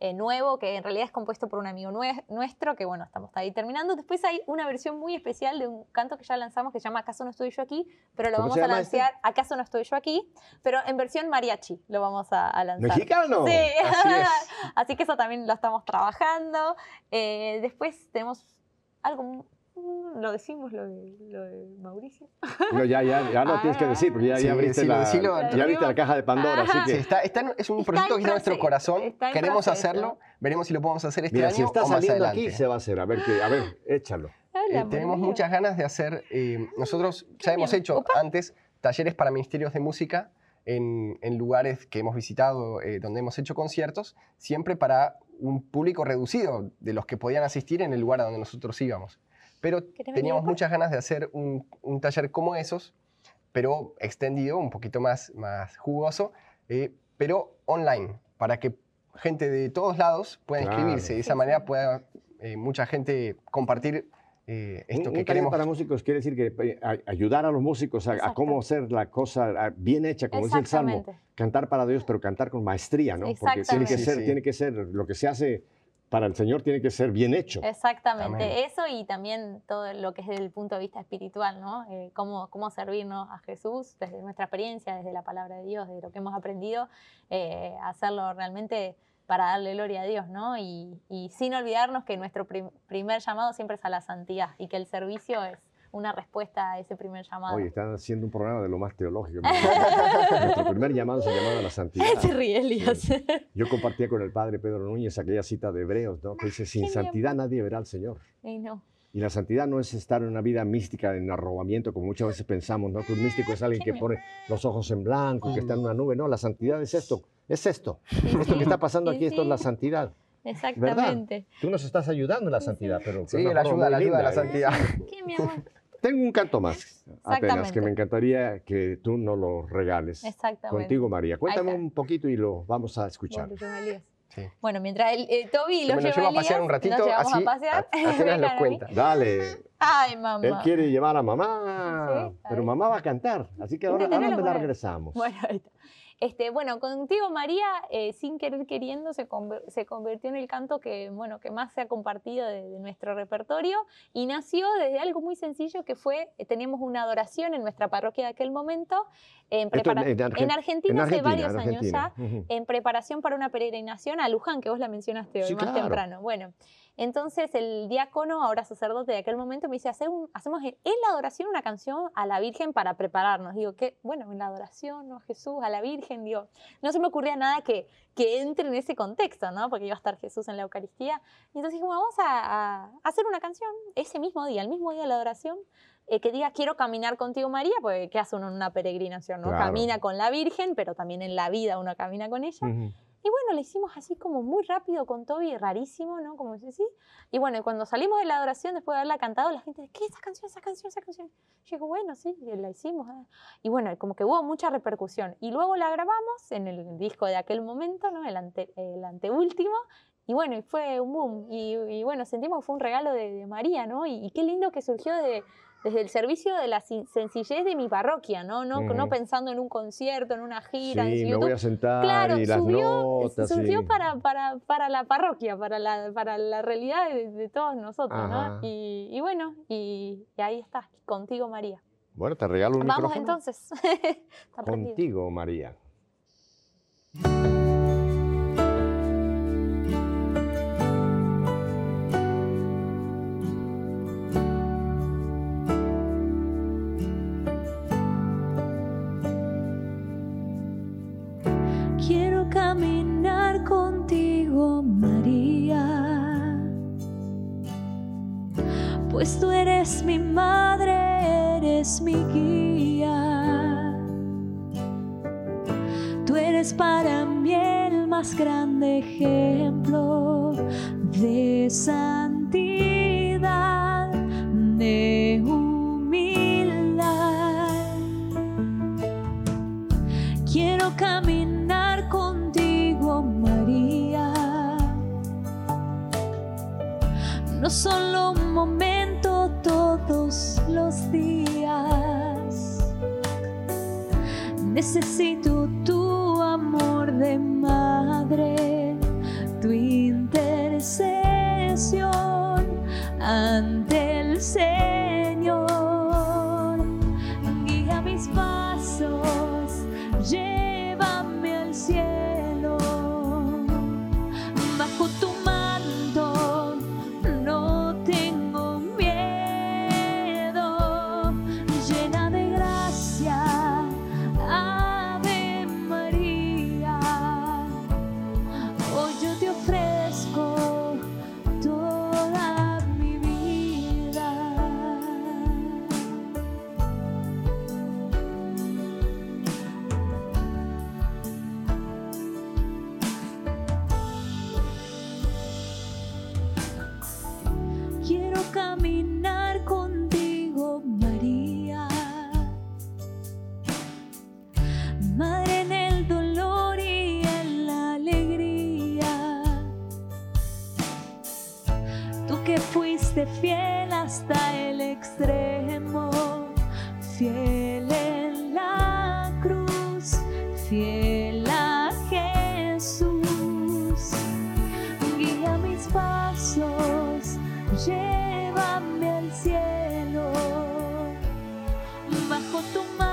eh, nuevo, que en realidad es compuesto por un amigo nue- nuestro, que bueno, estamos ahí terminando. Después hay una versión muy especial de un canto que ya lanzamos que se llama ¿Acaso no estoy yo aquí? Pero lo ¿Cómo vamos a llama este? lanzar, ¿Acaso no estoy yo aquí? Pero en versión mariachi lo vamos a, a lanzar. ¿Mexicano? Sí, Así es. así que eso también lo estamos trabajando. Eh, después tenemos algo, lo decimos, lo de, lo de Mauricio. No, ya, ya, ya lo tienes que decir, porque ya, Sí, ya abriste, decilo, la, decilo. ya abriste la caja de Pandora, así que... Sí, está, está en- es un Está proyecto que está en nuestro corazón. en Queremos proceso. hacerlo. Veremos si lo podemos hacer este Mira, año si está o más saliendo adelante. aquí, se va a hacer. A ver, que, a ver, échalo. Eh, tenemos muchas ganas de hacer, eh, nosotros ya hemos bien. hecho Opa. antes talleres para ministerios de música en, en lugares que hemos visitado, eh, donde hemos hecho conciertos, siempre para un público reducido de los que podían asistir en el lugar a donde nosotros íbamos. Pero teníamos muchas ganas de hacer un, un taller como esos, pero extendido, un poquito más, más jugoso, eh, pero online, para que gente de todos lados pueda Claro. inscribirse. De esa Sí, manera sí. pueda eh, mucha gente compartir eh, Un, esto un que taller queremos. para músicos quiere decir que eh, ayudar a los músicos a, a cómo hacer la cosa bien hecha, como dice el Salmo. Cantar para Dios, pero cantar con maestría, ¿no? Porque tiene que, ser, Sí, sí. tiene que ser, lo que se hace para el Señor tiene que ser bien hecho. Exactamente, Amén. eso y también todo lo que es desde el punto de vista espiritual, ¿no? Eh, cómo, cómo servirnos a Jesús desde nuestra experiencia, desde la palabra de Dios, de lo que hemos aprendido, eh, hacerlo realmente para darle gloria a Dios, ¿no? Y, y sin olvidarnos que nuestro prim- primer llamado siempre es a la santidad y que el servicio es una respuesta a ese primer llamado. Oye, están haciendo un programa de lo más teológico. Nuestro primer llamado se llamaba la santidad. Se ríe Elías. Yo compartía con el padre Pedro Núñez aquella cita de Hebreos, ¿no? Que dice, sin santidad nadie verá al Señor. Ay, no. Y la santidad no es estar en una vida mística, en arrobamiento, como muchas veces pensamos, ¿no? Que un místico es alguien que pone los ojos en blanco, que está en una nube. No, la santidad es esto, es esto. Esto que está pasando aquí, esto es la santidad. Exactamente. Tú nos estás ayudando en la santidad, pero Sí, la ayuda, la ayuda, la linda, ¿eh? santidad. ¿Qué, mi amor? Tengo un canto más, apenas, que me encantaría que tú nos lo regales. Exactamente. Contigo, María. Cuéntame un poquito y lo vamos a escuchar. Sí. Bueno, mientras el, eh, Toby lo lleva a pasear un ratito, nos así a pasear. a- a cuenta. Dale. Ay, mamá. Él quiere llevar a mamá, Sí, pero mamá va a cantar. Así que ahora, ahora me la regresamos. Bueno, ahí está. Este, bueno, contigo María, eh, sin querer queriendo, se, se convirtió en el canto que, bueno, que más se ha compartido de, nuestro repertorio y nació desde algo muy sencillo que fue, eh, teníamos una adoración en nuestra parroquia de aquel momento, en, Esto en Argen- en Argentina en hace Argentina, varios en años Argentina. ya, Ujú. en preparación para una peregrinación a Luján, que vos la mencionaste hoy Sí, más claro. temprano. Bueno, entonces el diácono, ahora sacerdote de aquel momento, me dice, "Hace un- hacemos en en la adoración una canción a la Virgen para prepararnos. Digo, ¿qué? Bueno, en la adoración, ¿no? A Jesús, a la Virgen, digo, no se me ocurría nada que, que entre en ese contexto, ¿no? Porque iba a estar Jesús en la Eucaristía. Y entonces dijimos, vamos a, a hacer una canción ese mismo día, el mismo día de la adoración, eh, que diga, quiero caminar contigo, María, porque ¿qué hace uno en una peregrinación? ¿no? Claro. Camina con la Virgen, pero también en la vida uno camina con ella. Ujú. Y bueno, le hicimos así como muy rápido con Toby, rarísimo, ¿no? Como dice, sí. Y bueno, cuando salimos de la adoración, después de haberla cantado, la gente, ¿qué? Esa canción, esa canción, esa canción. Yo digo, bueno, sí, la hicimos. ah". Y bueno, como que hubo mucha repercusión. Y luego la grabamos en el disco de aquel momento, ¿no? El, ante, el anteúltimo. Y bueno, y fue un boom. Y, y bueno, sentimos que fue un regalo de, de María, ¿no? Y, y qué lindo que surgió de, desde el servicio de la sencillez de mi parroquia, ¿no? No, no pensando en un concierto, en una gira, en Sí, me voy a sentar Claro, y las subió, notas. surgió para, para, para la parroquia, para la, para la realidad de, de todos nosotros, Ajá. ¿no? Y, y bueno, y, y ahí está, contigo María. Bueno, te regalo un Vamos micrófono. entonces. Está. Contigo, María. Pues tú eres mi madre, eres mi guía. Tú eres para mí el más grande ejemplo de santidad, de humildad. Quiero caminar contigo, María. No solo un momento, los días. Necesito llévame al cielo. Bajo tu manto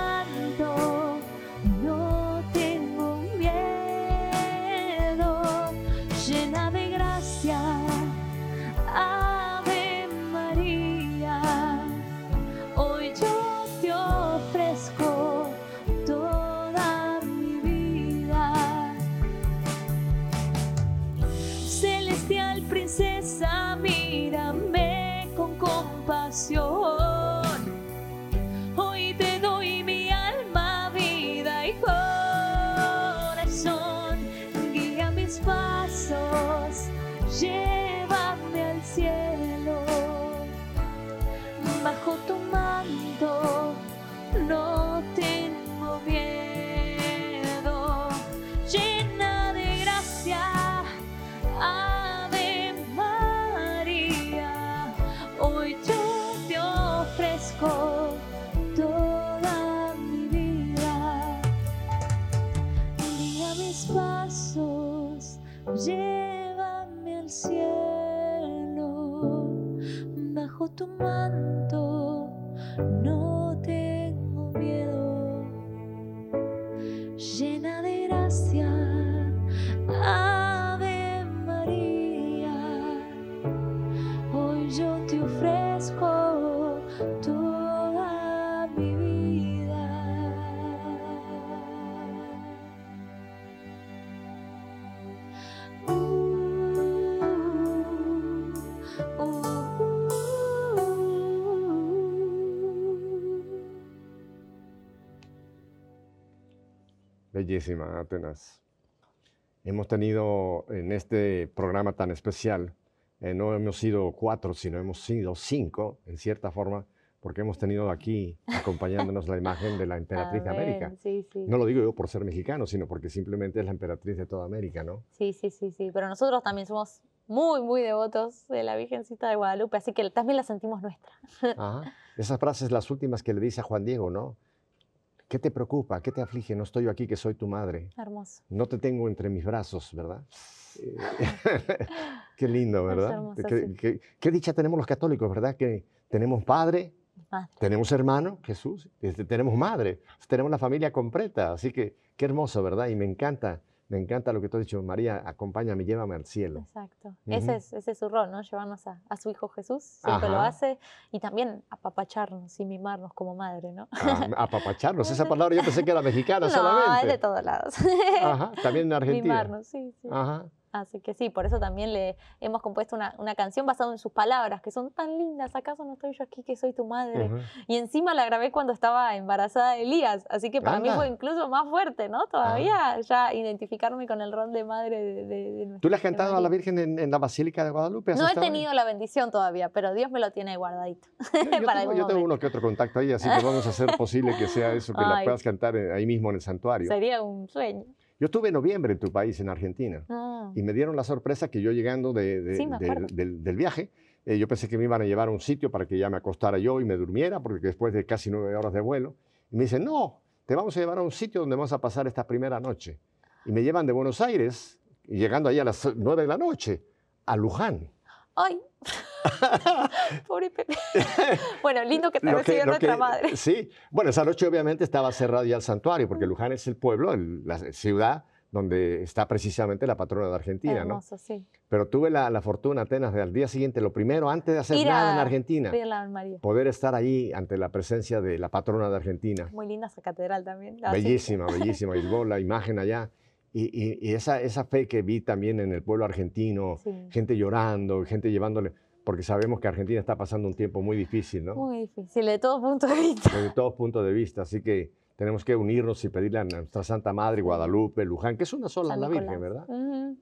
Bajo tu manto no Bellísima, Atenas. hemos tenido en este programa tan especial, eh, no hemos sido cuatro, sino hemos sido cinco, en cierta forma, porque hemos tenido aquí acompañándonos la imagen de la emperatriz de América. Sí, sí. No lo digo yo por ser mexicano, sino porque simplemente es la emperatriz de toda América, ¿no? Sí, sí, sí, sí. Pero nosotros también somos muy, muy devotos de la Virgencita de Guadalupe, así que también la sentimos nuestra. Ajá. Esas frases, las últimas que le dice a Juan Diego, ¿no? ¿Qué te preocupa? ¿Qué te aflige? No estoy yo aquí, que soy tu madre. Hermoso. No te tengo entre mis brazos, ¿verdad? Qué lindo, ¿verdad? hermoso, qué, sí. qué- qué dicha tenemos los católicos, ¿verdad? Que tenemos padre, Madre. tenemos hermano, Jesús, este, tenemos madre, tenemos la familia completa. Así que qué hermoso, ¿verdad? Y me encanta, me encanta lo que tú has dicho, María, acompáñame, llévame al cielo. Exacto. Ese, es, ese es su rol, ¿no? Llevarnos a, a su Hijo Jesús, siempre lo hace, y también apapacharnos y mimarnos como madre, ¿no? A, apapacharnos, esa palabra yo pensé que era mexicana No, es de solamente. todos lados. Ajá, también en Argentina. Mimarnos, sí, sí. Ajá. Así que sí, por eso también le hemos compuesto una, una canción basada en sus palabras, que son tan lindas. ¿Acaso no estoy yo aquí que soy tu madre? Y encima la grabé cuando estaba embarazada de Elías, así que para mí Anda. fue incluso más fuerte, ¿no? Todavía ya identificarme con el rol de madre de, de, ¿Tú le has cantado a la. Virgen en, en la Basílica de Guadalupe? ¿Has No he ahí? tenido la bendición todavía, pero Dios me lo tiene guardadito. Yo, yo para tengo, yo tengo uno que otro contacto ahí, así que vamos a hacer posible que sea eso, que la puedas cantar ahí mismo en el santuario. Sería un sueño. Yo estuve en noviembre en tu país, en Argentina, Ah, y me dieron la sorpresa que yo llegando de- de- Sí, me del- acuerdo. del, del viaje, eh, yo pensé que me iban a llevar a un sitio para que ya me acostara yo y me durmiera, porque después de casi nueve horas de vuelo, y me dicen, no, te vamos a llevar a un sitio donde vamos a pasar esta primera noche. Y me llevan de Buenos Aires, y llegando ahí a las nueve de la noche, a Luján. ¡Ay! Pobre Pepe. bueno, lindo que recibió lo nuestra madre. Sí, bueno, esa noche obviamente estaba cerrado ya el santuario, porque Luján es el pueblo, el- la ciudad donde está precisamente la patrona de Argentina, ¿no? Hermoso, sí. Pero tuve la, la fortuna, Atenas, de al día siguiente, lo primero, antes de hacer Ir nada en Argentina, Cuida la María. poder estar allí ante la presencia de la patrona de Argentina. Muy linda esa catedral también. Que- Bellísima, bellísima. Y luego la imagen allá. Y, y- y esa, esa fe que vi también en el pueblo argentino, Sí. gente llorando, gente llevándole, porque sabemos que Argentina está pasando un tiempo muy difícil, ¿no? Muy difícil, de todos puntos de vista. desde todos puntos de vista. Así que tenemos que unirnos y pedirle a nuestra Santa Madre, Guadalupe, Luján, que es una sola la Virgen. ¿verdad?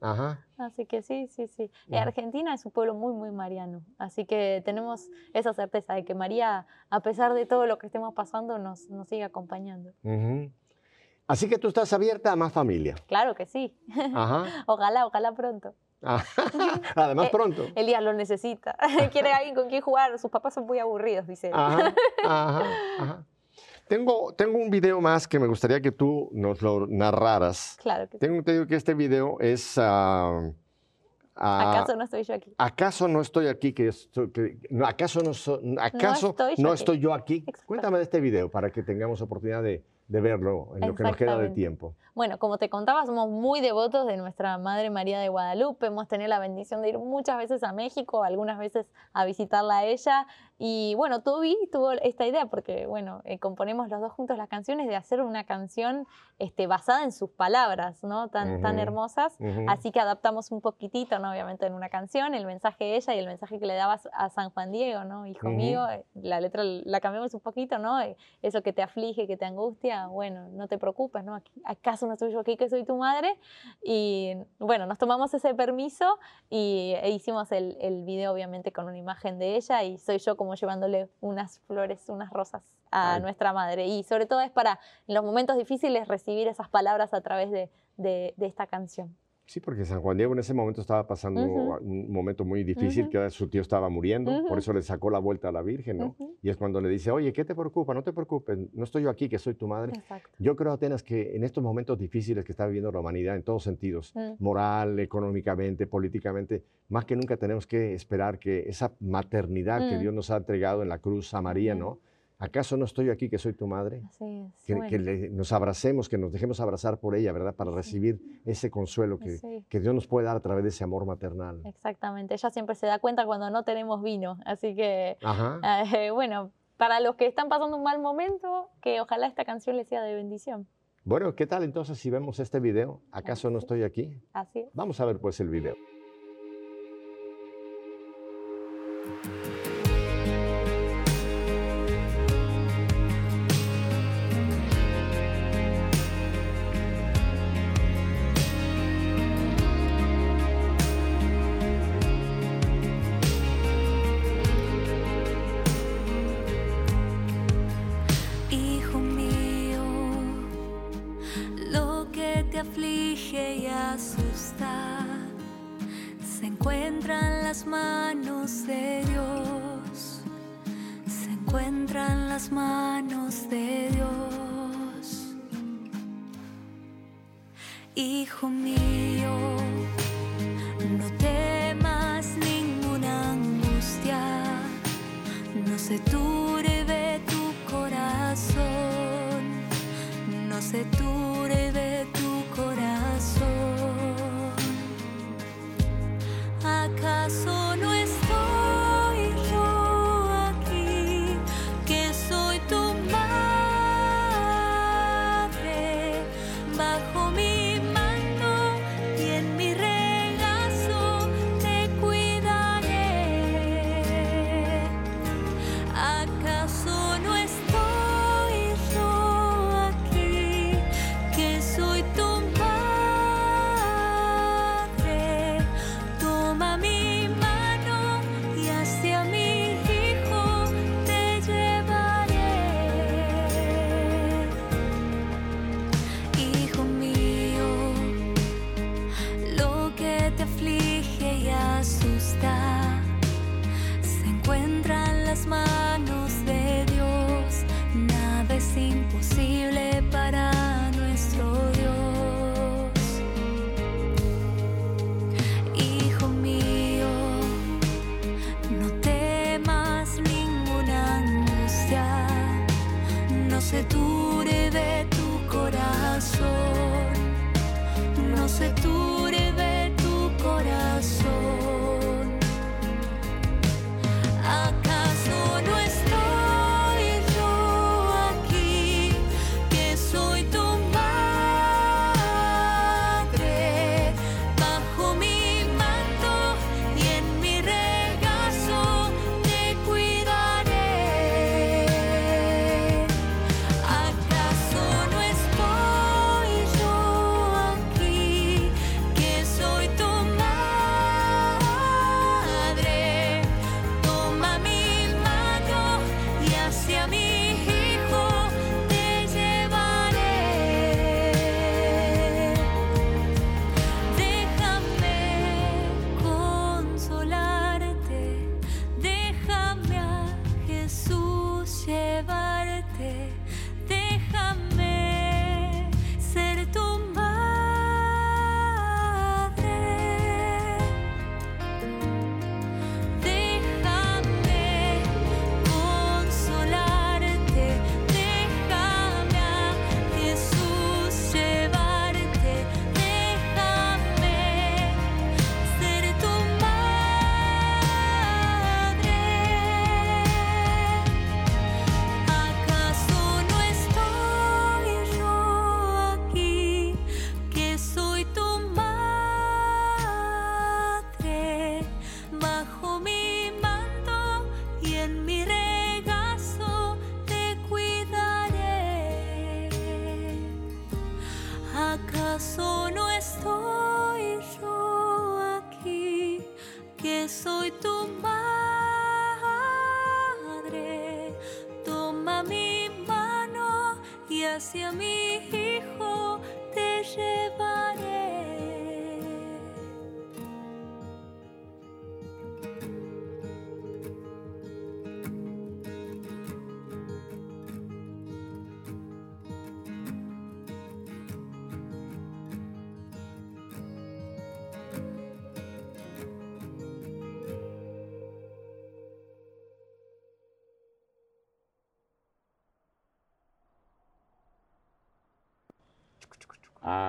Ajá. Así que sí, sí, sí. Ujú. Argentina es un pueblo muy, muy mariano. Así que tenemos esa certeza de que María, a pesar de todo lo que estemos pasando, nos, nos sigue acompañando. ujú. Así que tú estás abierta a más familia. Claro que sí. Ajá. Ojalá, ojalá pronto. Ah, Además, Eh, pronto. Elías lo necesita. Quiere alguien con quien jugar. Sus papás son muy aburridos, dice él. Ajá, ajá, ajá. Tengo, tengo un video más que me gustaría que tú nos lo narraras. Claro que sí. Tengo entendido que este video es... ah, ah, ¿Acaso no estoy yo aquí? ¿Acaso no estoy aquí? Que estoy- que- no, ¿Acaso, no, so- acaso estoy yo no aquí. estoy yo aquí? Cuéntame de este video para que tengamos oportunidad de, de verlo en lo que nos queda de tiempo. Bueno, como te contaba, somos muy devotos de nuestra Madre María de Guadalupe. Hemos tenido la bendición de ir muchas veces a México, algunas veces a visitarla a ella. Y bueno, Toby tuvo esta idea porque, bueno, eh, componemos los dos juntos las canciones de hacer una canción este, basada en sus palabras, ¿no? Tan, hermosas. Así que adaptamos un poquitito, ¿no? Obviamente en una canción, el mensaje de ella y el mensaje que le dabas a San Juan Diego, ¿no? Hijo mío, eh, la letra la cambiamos un poquito, ¿no? Eh, Eso que te aflige, que te angustia, bueno, no te preocupes, ¿no? Aquí- ¿Acaso no estoy yo aquí que soy tu madre? Y bueno, nos tomamos ese permiso y e hicimos el, el video obviamente con una imagen de ella y soy yo como llevándole unas flores, unas rosas a Ay. nuestra madre. Y sobre todo es para en los momentos difíciles recibir esas palabras a través de, de- de esta canción. Sí, porque San Juan Diego en ese momento estaba pasando Ujú. un momento muy difícil, Ujú. que su tío estaba muriendo, por Ujú. eso le sacó la vuelta a la Virgen, ¿no? Y es cuando le dice, oye, ¿qué te preocupa? No te preocupes, no estoy yo aquí, que soy tu madre. Exacto. Yo creo, Atenas, que en estos momentos difíciles que está viviendo la humanidad en todos sentidos, Mm. moral, económicamente, políticamente, más que nunca tenemos que esperar que esa maternidad que Mm. Dios nos ha entregado en la cruz a María. ¿no? ¿Acaso no estoy aquí que soy tu madre? Así es. Que, bueno, que le- nos abracemos, que nos dejemos abrazar por ella, ¿verdad? Para Sí. recibir ese consuelo que, sí, que Dios nos puede dar a través de ese amor maternal. exactamente. Ella siempre se da cuenta cuando no tenemos vino. Así que, Ajá. eh, bueno, para los que están pasando un mal momento, que ojalá esta canción les sea de bendición. Bueno, ¿qué tal entonces si vemos este video? ¿Acaso no estoy aquí? Así es. Vamos a ver pues el video. Asusta se encuentran las manos de Dios, se encuentran las manos de Dios. Hijo mío, se turbe tu corazón, no se turbe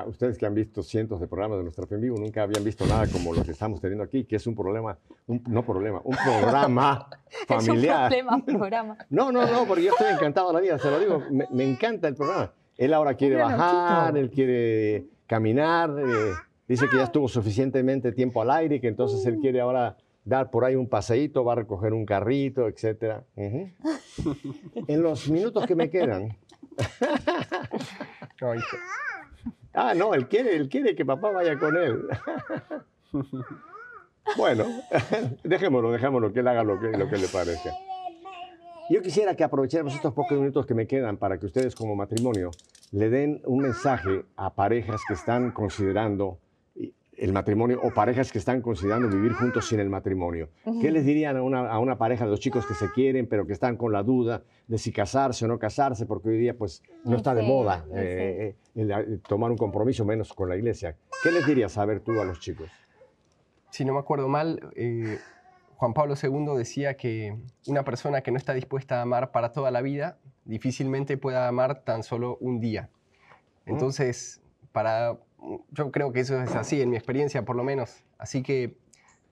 Ustedes que han visto cientos de programas de nuestra fe en vivo, nunca habían visto nada como lo que estamos teniendo aquí, que es un problema, un- no problema, un programa familiar. Es un problema, programa. No, no, no, porque yo estoy encantado de la vida, se lo digo, me, me encanta el programa. Él ahora quiere Mira, bajar, él quiere caminar, eh, dice que ya estuvo suficientemente tiempo al aire, que entonces él quiere ahora dar por ahí un paseíto, va a recoger un carrito, etc. En los minutos que me quedan. Ah, no, él quiere, él quiere que papá vaya con él. Bueno, dejémoslo, dejémoslo, que él haga lo que, lo que le parezca. Yo quisiera que aprovechemos estos pocos minutos que me quedan para que ustedes como matrimonio le den un mensaje a parejas que están considerando el matrimonio o parejas que están considerando vivir juntos sin el matrimonio. ¿Qué les dirían a una, a una pareja de dos chicos que se quieren, pero que están con la duda de si casarse o no casarse, porque hoy día pues no está de moda sí. eh, eh, el, eh, tomar un compromiso menos con la iglesia? ¿Qué les dirías a ver tú a los chicos? si no me acuerdo mal, eh, Juan Pablo II decía que una persona que no está dispuesta a amar para toda la vida, difícilmente pueda amar tan solo un día. Entonces, para, yo creo que eso es así, en mi experiencia por lo menos. Así que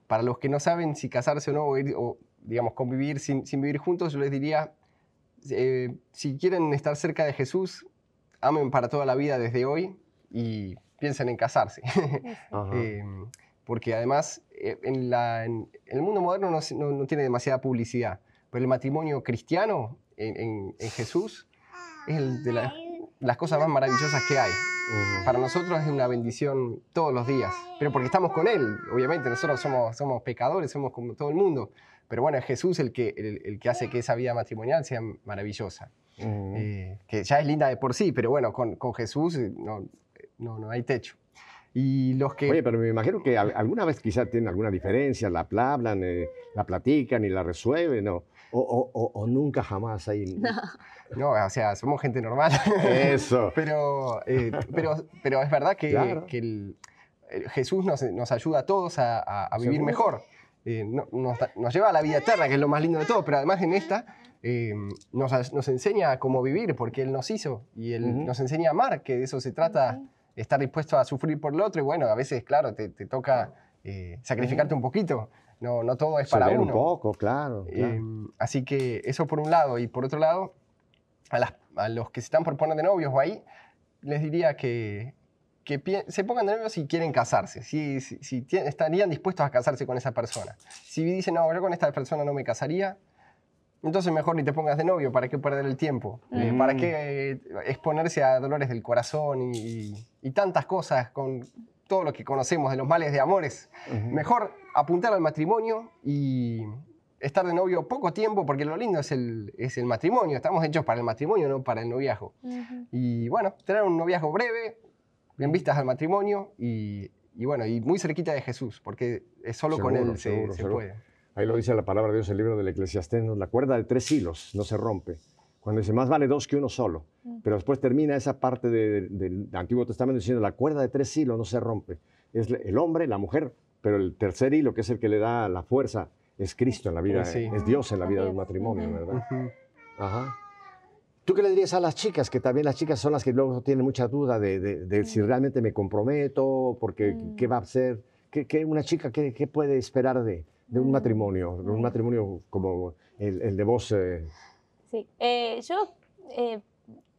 para los que no saben si casarse o no, o, ir- o, digamos, convivir sin, sin vivir juntos, yo les diría, eh, si quieren estar cerca de Jesús, amen para toda la vida desde hoy y piensen en casarse. Eh, porque además eh, en, la- en el mundo moderno no, no- no tiene demasiada publicidad, pero el matrimonio cristiano en, en- en Jesús es el de la- las cosas más maravillosas que hay. Para nosotros es una bendición todos los días, pero porque estamos con Él, obviamente nosotros somos, somos pecadores, somos como todo el mundo, pero bueno, es Jesús el que, el, el que hace que esa vida matrimonial sea maravillosa, Ujú. Eh, que ya es linda de por sí, pero bueno, con, con Jesús eh, no, no, no hay techo. Y los que... Oye, pero me imagino que al- alguna vez quizá tienen alguna diferencia, la hablan, eh, la platican y la resuelven, ¿no? O, o- o- o nunca jamás hay... No, o sea, somos gente normal. Eso. pero, eh, pero, pero es verdad que, Claro. que el- el Jesús nos, nos ayuda a todos a, a- a vivir Seguro. mejor. Eh, no- nos, nos lleva a la vida eterna, que es lo más lindo de todo, pero además en esta eh, nos, a- nos enseña cómo vivir, porque Él nos hizo y Él nos enseña a amar, que de eso se trata, estar dispuesto a sufrir por el otro y bueno, a veces, claro, te, te toca eh, sacrificarte un poquito. No, no todo es para uno. un poco, claro. claro. Eh, así que eso por un lado. Y por otro lado, a, las- a los que se están por poner de novios o ahí, les diría que, que se pongan de novios si quieren casarse, si, si, si estarían dispuestos a casarse con esa persona. Si dicen, no, yo con esta persona no me casaría, entonces mejor ni te pongas de novio, ¿para qué perder el tiempo? Eh, Mm. ¿Para qué exponerse a dolores del corazón y, y- y tantas cosas con todo lo que conocemos de los males de amores? Mejor apuntar al matrimonio y estar de novio poco tiempo, porque lo lindo es el, es el matrimonio. Estamos hechos para el matrimonio, no para el noviazgo. Y bueno, tener un noviazgo breve, en vistas al matrimonio y, y bueno, y muy cerquita de Jesús, porque es solo con Seguro, Él se, seguro, se seguro. puede. Ahí lo dice la palabra de Dios, el libro del Eclesiastés, ¿no? la cuerda de tres hilos no se rompe. Cuando dice, más vale dos que uno solo. Mm. Pero después termina esa parte de- del Antiguo Testamento diciendo, la cuerda de tres hilos no se rompe. Es el hombre, la mujer, pero el tercer hilo, que es el que le da la fuerza, es Cristo en la vida, Sí. es Dios en la vida de un matrimonio. ¿verdad? Ajá. ¿Tú qué le dirías a las chicas? Que también las chicas son las que luego tienen mucha duda de, de- de si realmente me comprometo, porque Mm. qué va a hacer, qué, qué una chica qué, qué puede esperar de, de un Mm. matrimonio, de un Mm. matrimonio como el, el de vos. eh, Sí, Eh, yo, eh,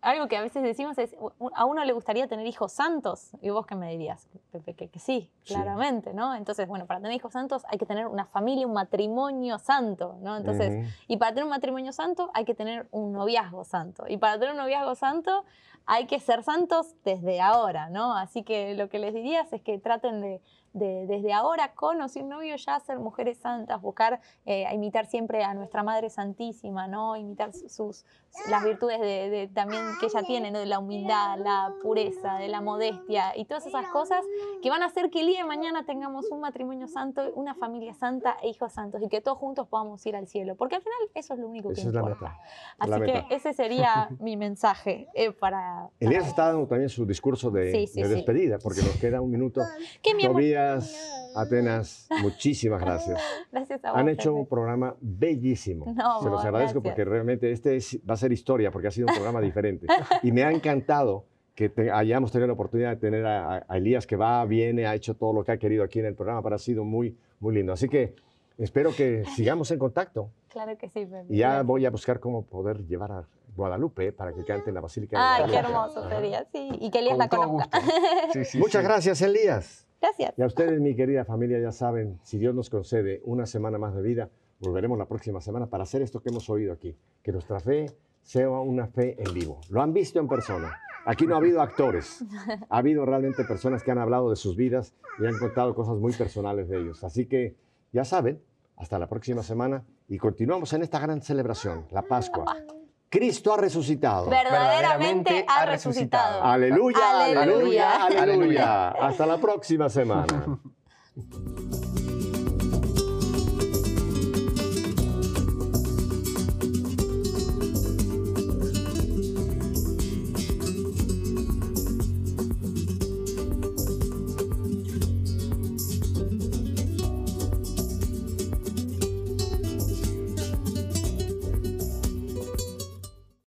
algo que a veces decimos es, a uno le gustaría tener hijos santos, y vos qué me dirías, Pepe, que, que sí, Sí. claramente, ¿no? Entonces, bueno, para tener hijos santos hay que tener una familia, un matrimonio santo, ¿no? Entonces, y para tener un matrimonio santo hay que tener un noviazgo santo, y para tener un noviazgo santo hay que ser santos desde ahora, ¿no? Así que lo que les diría es que traten de, de- desde ahora, con o sin novio, ya ser mujeres santas, buscar eh, imitar siempre a nuestra Madre Santísima, ¿no? Imitar sus, las virtudes de, de- también que ella tiene, ¿no? De la humildad, la pureza, de la modestia y todas esas cosas que van a hacer que el día de mañana tengamos un matrimonio santo, una familia santa e hijos santos y que todos juntos podamos ir al cielo, porque al final eso es lo único que Esa es la importa. meta. la Así que ese sería mi mensaje eh, para... Elías está dando también su discurso de, Sí, sí, de sí. despedida, porque nos queda un minuto. ¿Qué, mi amor? Tobías, Atenas, muchísimas gracias. Gracias a vos. Han hecho un programa bellísimo. No, Se los agradezco gracias. porque realmente este es- va a ser historia, porque ha sido un programa diferente. Y me ha encantado que te- hayamos tenido la oportunidad de tener a, a- Elías que va, viene, ha hecho todo lo que ha querido aquí en el programa, pero ha sido muy, muy lindo. Así que espero que sigamos en contacto. Claro que sí. Y ya gracias. voy a buscar cómo poder llevar a Guadalupe para que cante en la Basílica de Ay, qué hermoso sería, sí. Y que Elías Con la conozca. Sí, sí, Muchas sí. gracias, Elías. Gracias. Y a ustedes, mi querida familia, ya saben, si Dios nos concede una semana más de vida, volveremos la próxima semana para hacer esto que hemos oído aquí, que nuestra fe sea una fe en vivo. Lo han visto en persona. Aquí no ha habido actores, ha habido realmente personas que han hablado de sus vidas y han contado cosas muy personales de ellos. Así que ya saben, hasta la próxima semana y continuamos en esta gran celebración, la Pascua. Cristo ha resucitado. Verdaderamente ha resucitado. Aleluya, aleluya, Aleluya. aleluya. Aleluya. Hasta la próxima semana.